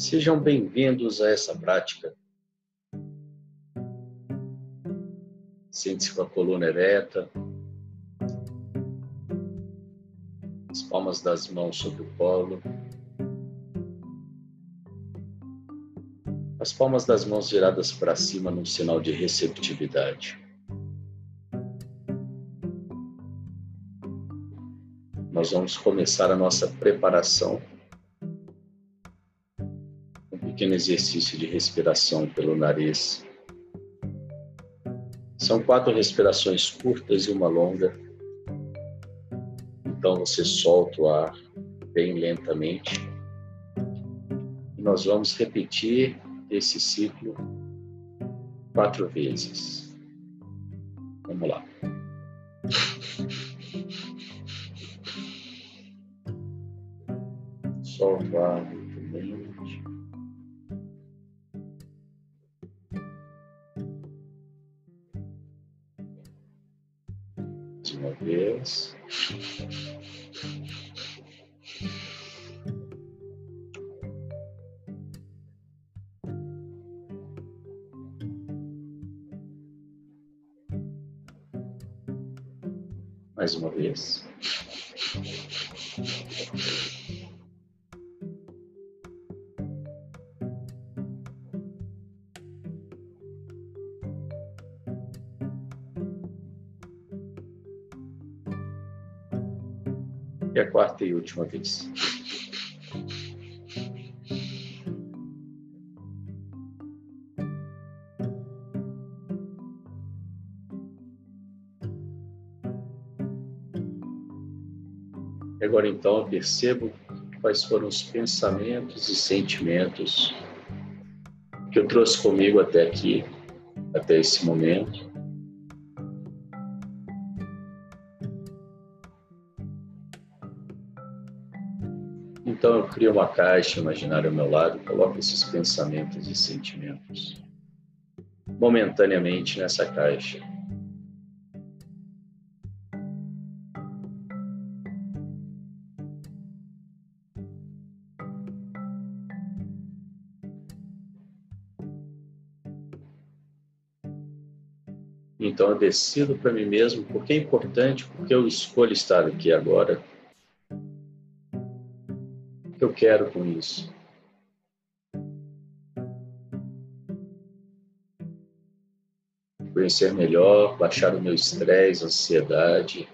Sejam bem-vindos a essa prática. Sente-se com a coluna ereta, as palmas das mãos sobre o colo, as palmas das mãos viradas para cima num sinal de receptividade. Nós vamos começar a nossa preparação pequeno exercício de respiração pelo nariz. São quatro respirações curtas e uma longa. Então você solta o ar bem lentamente. E nós vamos repetir esse ciclo quatro vezes. Vamos lá. Solta o ar vez. Última vez. E agora então eu percebo quais foram os pensamentos e sentimentos que eu trouxe comigo até aqui, até esse momento. Então eu crio uma caixa imaginária ao meu lado, coloco esses pensamentos e sentimentos momentaneamente nessa caixa. Então eu decido para mim mesmo porque é importante, porque eu escolho estar aqui agora eu quero com isso? Conhecer melhor, baixar o meu estresse, ansiedade,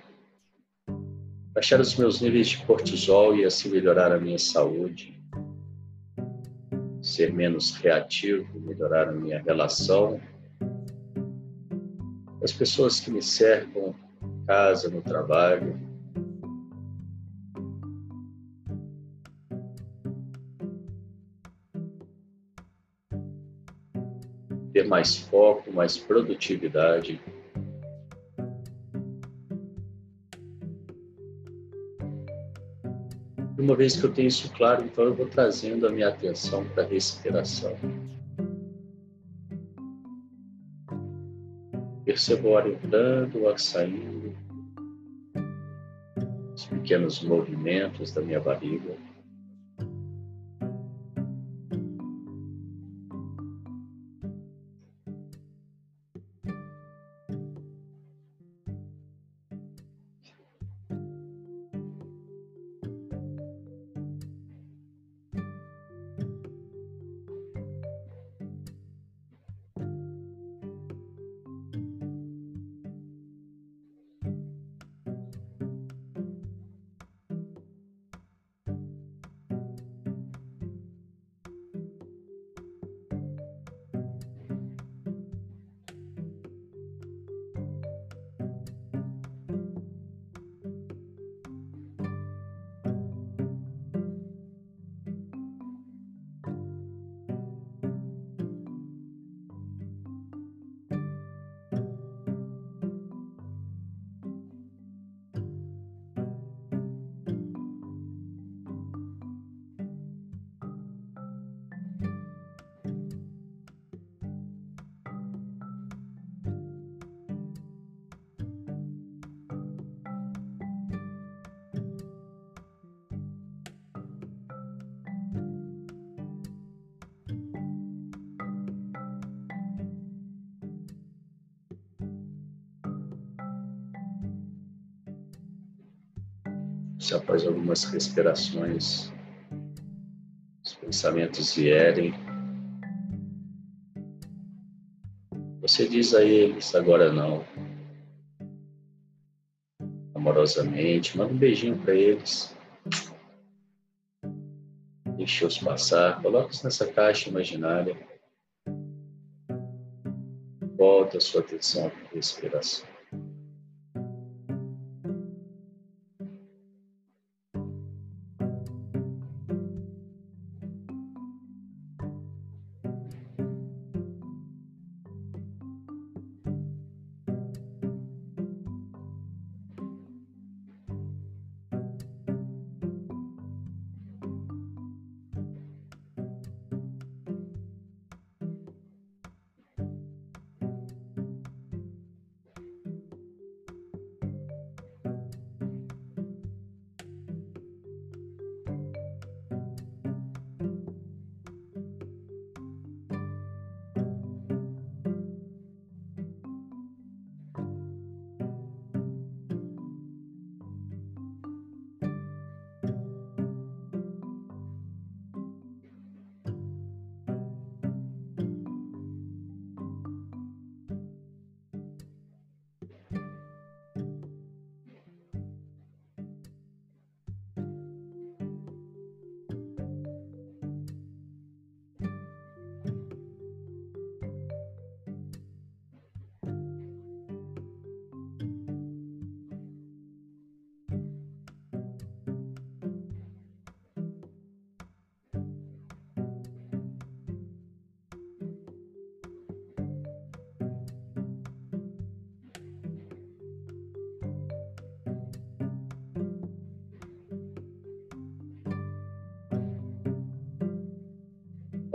baixar os meus níveis de cortisol e assim melhorar a minha saúde, ser menos reativo, melhorar a minha relação. As pessoas que me cercam, casa, no trabalho, mais foco, mais produtividade. Uma vez que eu tenho isso claro, então eu vou trazendo a minha atenção para a respiração. Percebo o ar entrando, o ar saindo, os pequenos movimentos da minha barriga. Se após algumas respirações os pensamentos vierem, você diz a eles agora não. Amorosamente, manda um beijinho para eles. Deixa-os passar, coloque-os nessa caixa imaginária. Volta a sua atenção a respiração.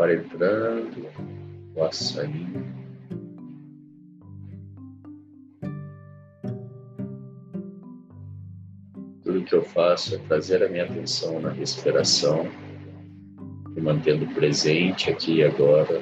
Para entrando, o açaí. Tudo que eu faço é trazer a minha atenção na respiração, me mantendo presente aqui e agora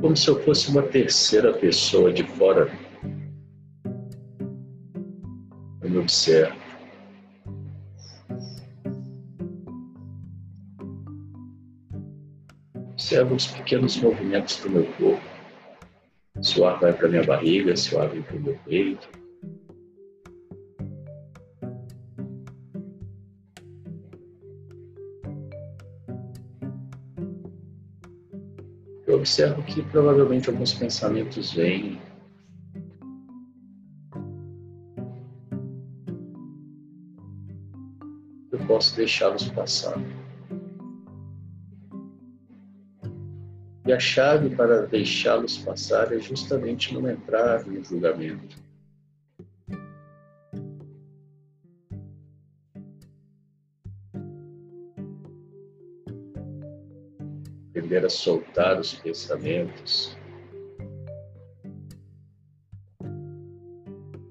como se eu fosse uma terceira pessoa de fora. Eu me observo. Observo os pequenos movimentos do meu corpo. Se o ar vai para minha barriga, se o ar vem para o meu peito. Observo que provavelmente alguns pensamentos vêm. Eu posso deixá-los passar. E a chave para deixá-los passar é justamente não entrar no julgamento. Aprender a soltar os pensamentos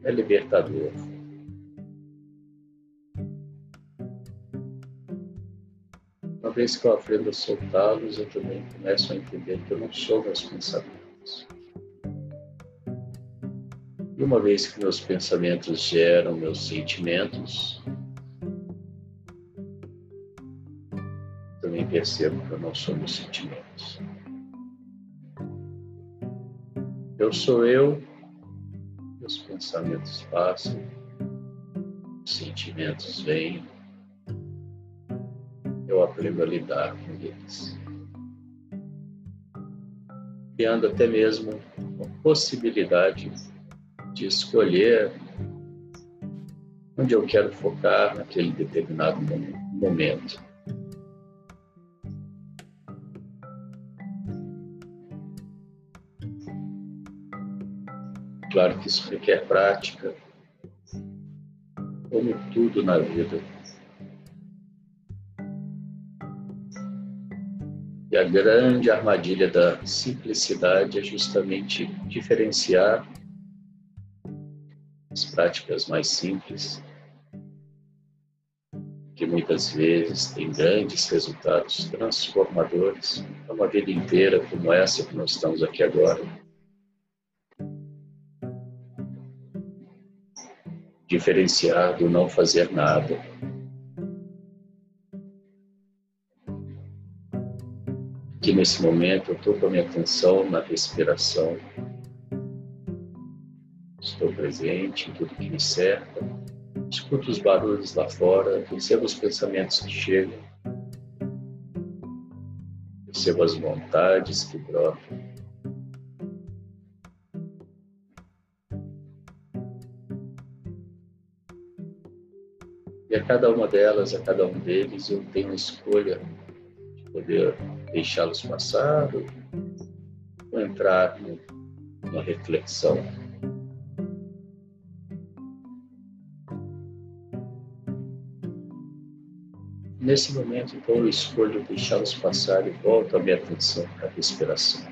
é libertador. Uma vez que eu aprendo a soltá-los, eu também começo a entender que eu não sou meus pensamentos. E uma vez que meus pensamentos geram meus sentimentos, percebo que eu não sou meus sentimentos. Eu sou eu, meus pensamentos passam, os sentimentos vêm eu aprendo a lidar com eles. Criando até mesmo a possibilidade de escolher onde eu quero focar naquele determinado momento. Claro que isso requer prática, como tudo na vida. E a grande armadilha da simplicidade é justamente diferenciar as práticas mais simples, que muitas vezes têm grandes resultados transformadores uma vida inteira como essa que nós estamos aqui agora. Diferenciar do não fazer nada que nesse momento eu estou com a minha atenção na respiração. Estou presente em tudo que me cerca. Escuto os barulhos lá fora, percebo os pensamentos que chegam. Percebo as vontades que brotam. Cada uma delas, a cada um deles, eu tenho a escolha de poder deixá-los passar ou entrar numa reflexão. Nesse momento, então, eu escolho deixá-los passar e volto a minha atenção para a respiração.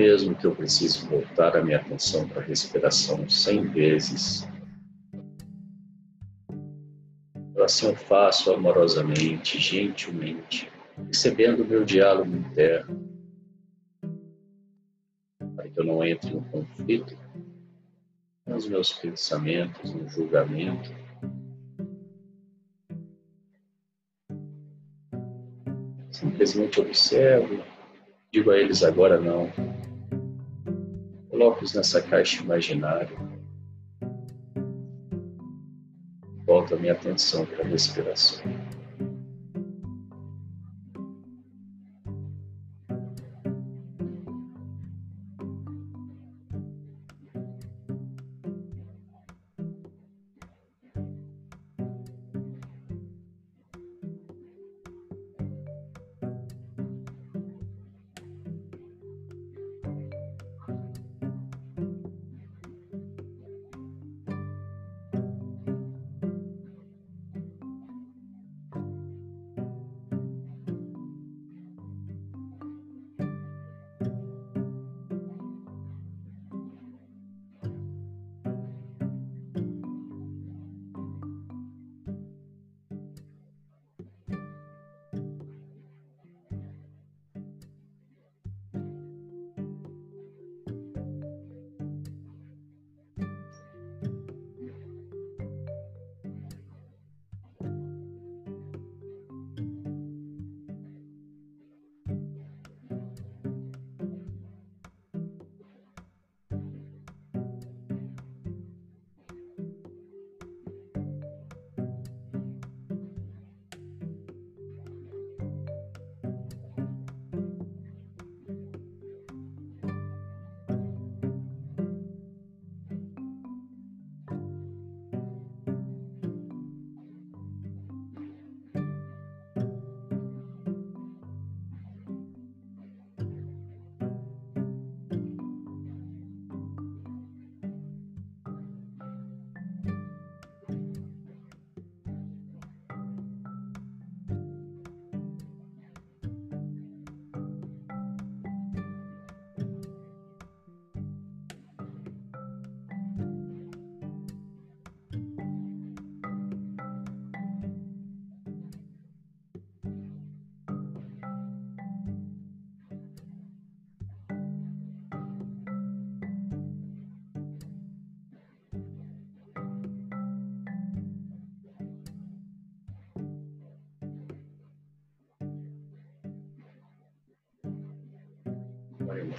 Mesmo que eu precise voltar a minha atenção para a respiração cem vezes, assim eu faço amorosamente, gentilmente, recebendo o meu diálogo interno, para que eu não entre no conflito com os meus pensamentos, no julgamento. Simplesmente observo, digo a eles agora não. Coloco-os nessa caixa imaginária. Volto a minha atenção para a respiração.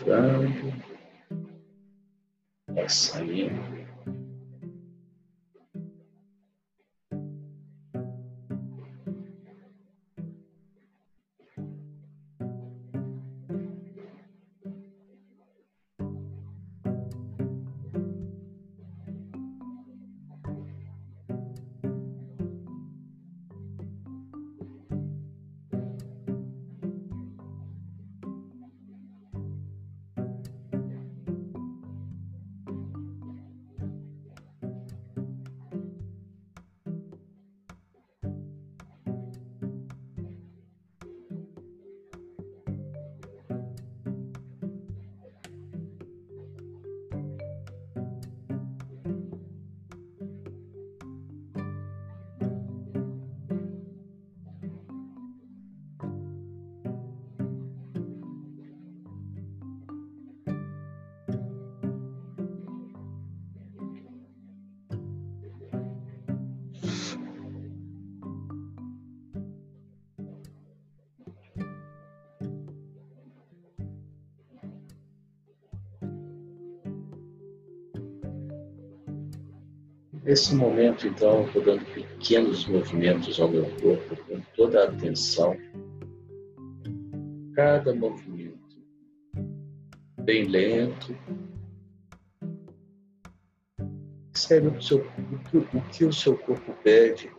Entrando, vai saindo. Nesse momento, então, estou dando pequenos movimentos ao meu corpo com toda a atenção. Cada movimento bem lento. Observe o, seu, o, que, o o seu corpo pede,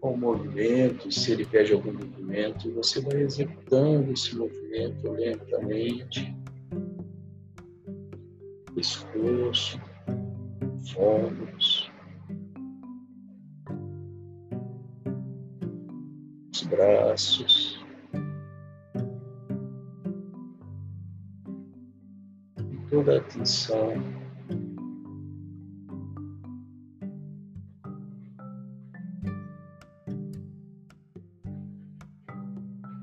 qual movimento, se ele pede algum movimento, você vai executando esse movimento lentamente. Pescoço, ombros, braços. toda a atenção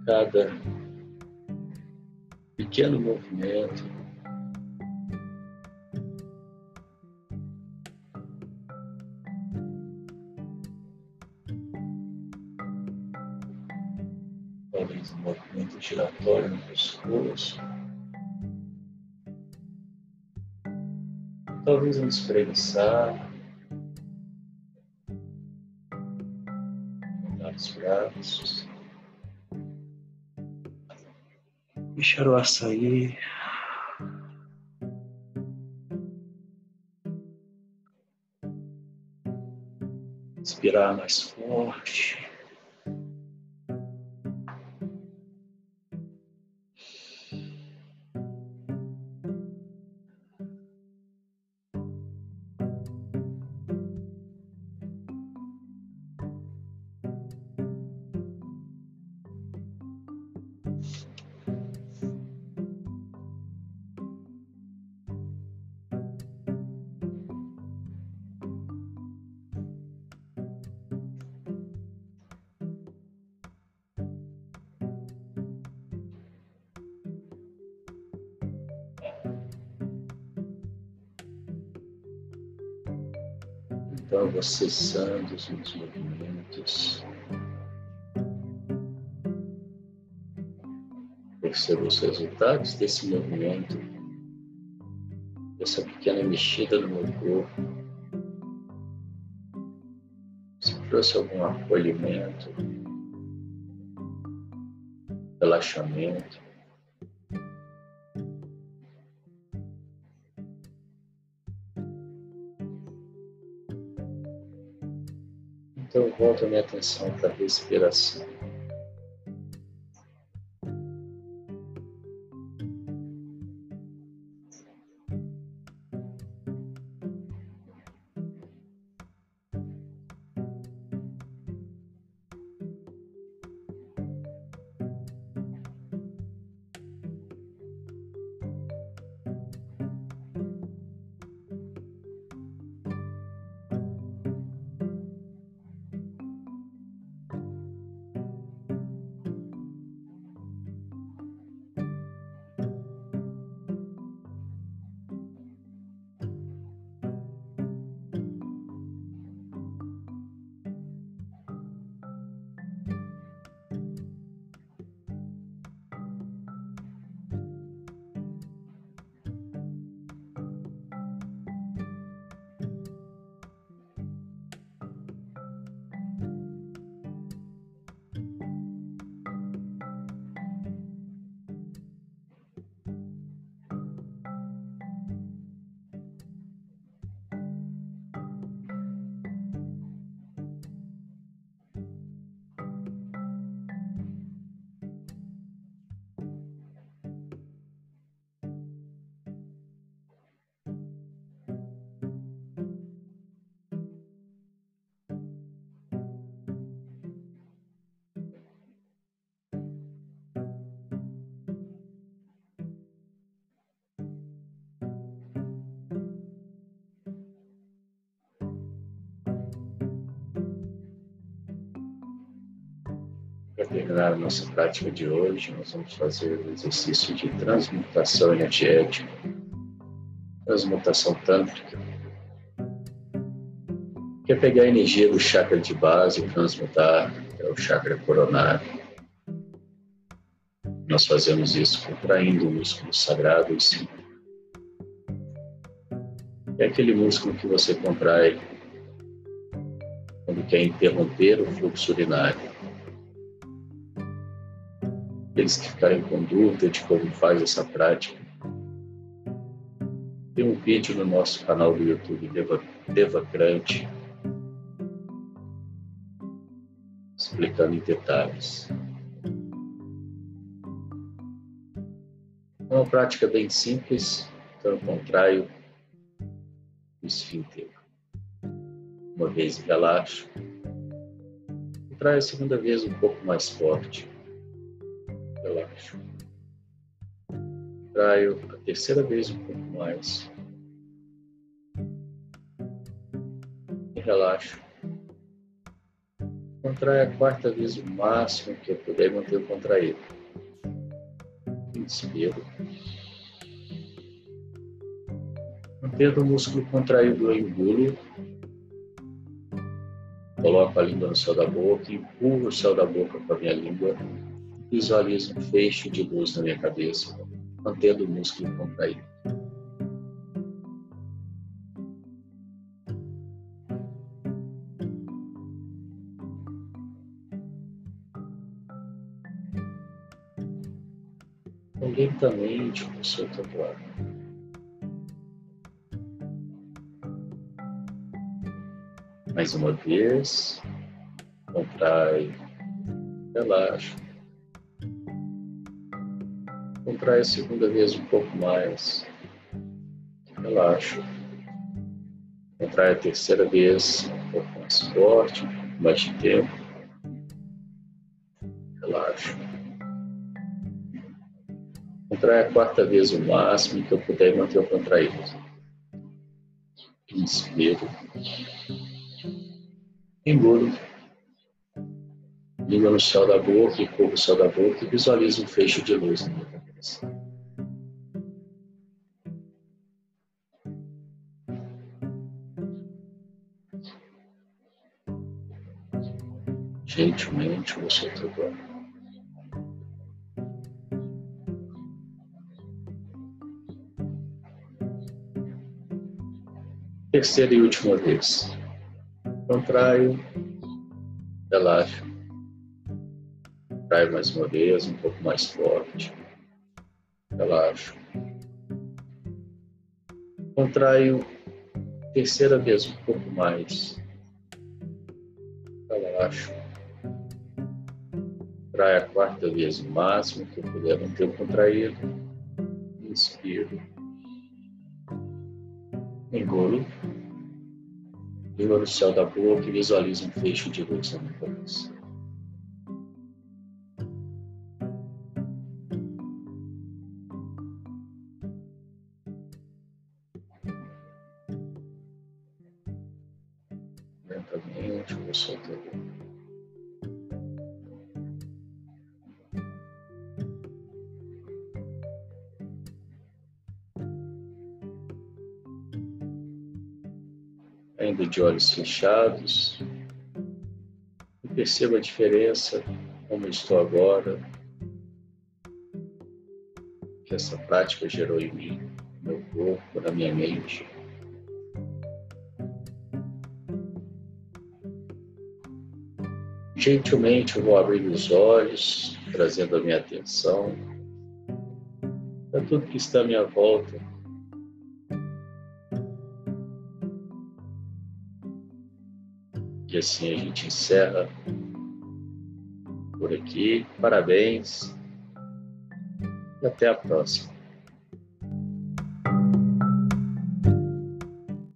cada pequeno movimento. Talvez um movimento giratório no pescoço. Talvez um espreguiçar. Os braços. Deixar o ar sair. Inspirar mais forte. Então, vou cessando os meus movimentos. Perceba os resultados desse movimento, dessa pequena mexida no meu corpo. Se trouxe algum acolhimento, relaxamento. Então eu volto a minha atenção para a respiração. Terminar a nossa prática de hoje, nós vamos fazer o exercício de transmutação energética, transmutação tântrica, que é pegar a energia do chakra de base e transmutar para o chakra coronário. Nós fazemos isso contraindo o músculo sagrado em cima. É aquele músculo que você contrai quando quer interromper o fluxo urinário que ficarem com dúvida de como faz essa prática, tem um vídeo no nosso canal do YouTube Deva, explicando em detalhes. É uma prática bem simples, então eu contraio o esfíncter. Uma vez relaxo, contraio a segunda vez um pouco mais forte relaxo. Traio a terceira vez um pouco mais. E relaxo. Contrai a quarta vez o máximo que eu puder manter contraído. Inspiro. Mantendo o músculo contraído, eu engulo. Coloco a língua no céu da boca, empurro o céu da boca com a minha língua. Visualizo um feixe de luz na minha cabeça, mantendo o músculo contraído. lentamente com seu tatuado. Mais uma vez, contrai, relaxa. Contrai a segunda vez um pouco mais, relaxa. Contrai a terceira vez um pouco mais forte, um pouco mais de tempo. Relaxa. Contrai a quarta vez o máximo que eu puder manter o contraído. Inspiro. Engulo. Língua no céu da boca e corro o céu da boca e visualizo um fecho de luz na Gentilmente vou soltando Terceira e última vez. Contraio, relaxo. Contraio mais uma vez, um pouco mais forte. Relaxo. Contraio terceira vez, um pouco mais. Relaxo. Contraio a quarta vez o máximo que eu puder manter o contraído. Inspiro. Engulo língua no céu da boca e visualiza um fecho de luz na minha cabeça. Lentamente, vou soltando. ainda de olhos fechados. E perceba a diferença, como estou agora, que essa prática gerou em mim, no meu corpo, na minha mente. Gentilmente eu vou abrir os olhos, trazendo a minha atenção para tudo que está à minha volta E assim a gente encerra por aqui. Parabéns e até a próxima.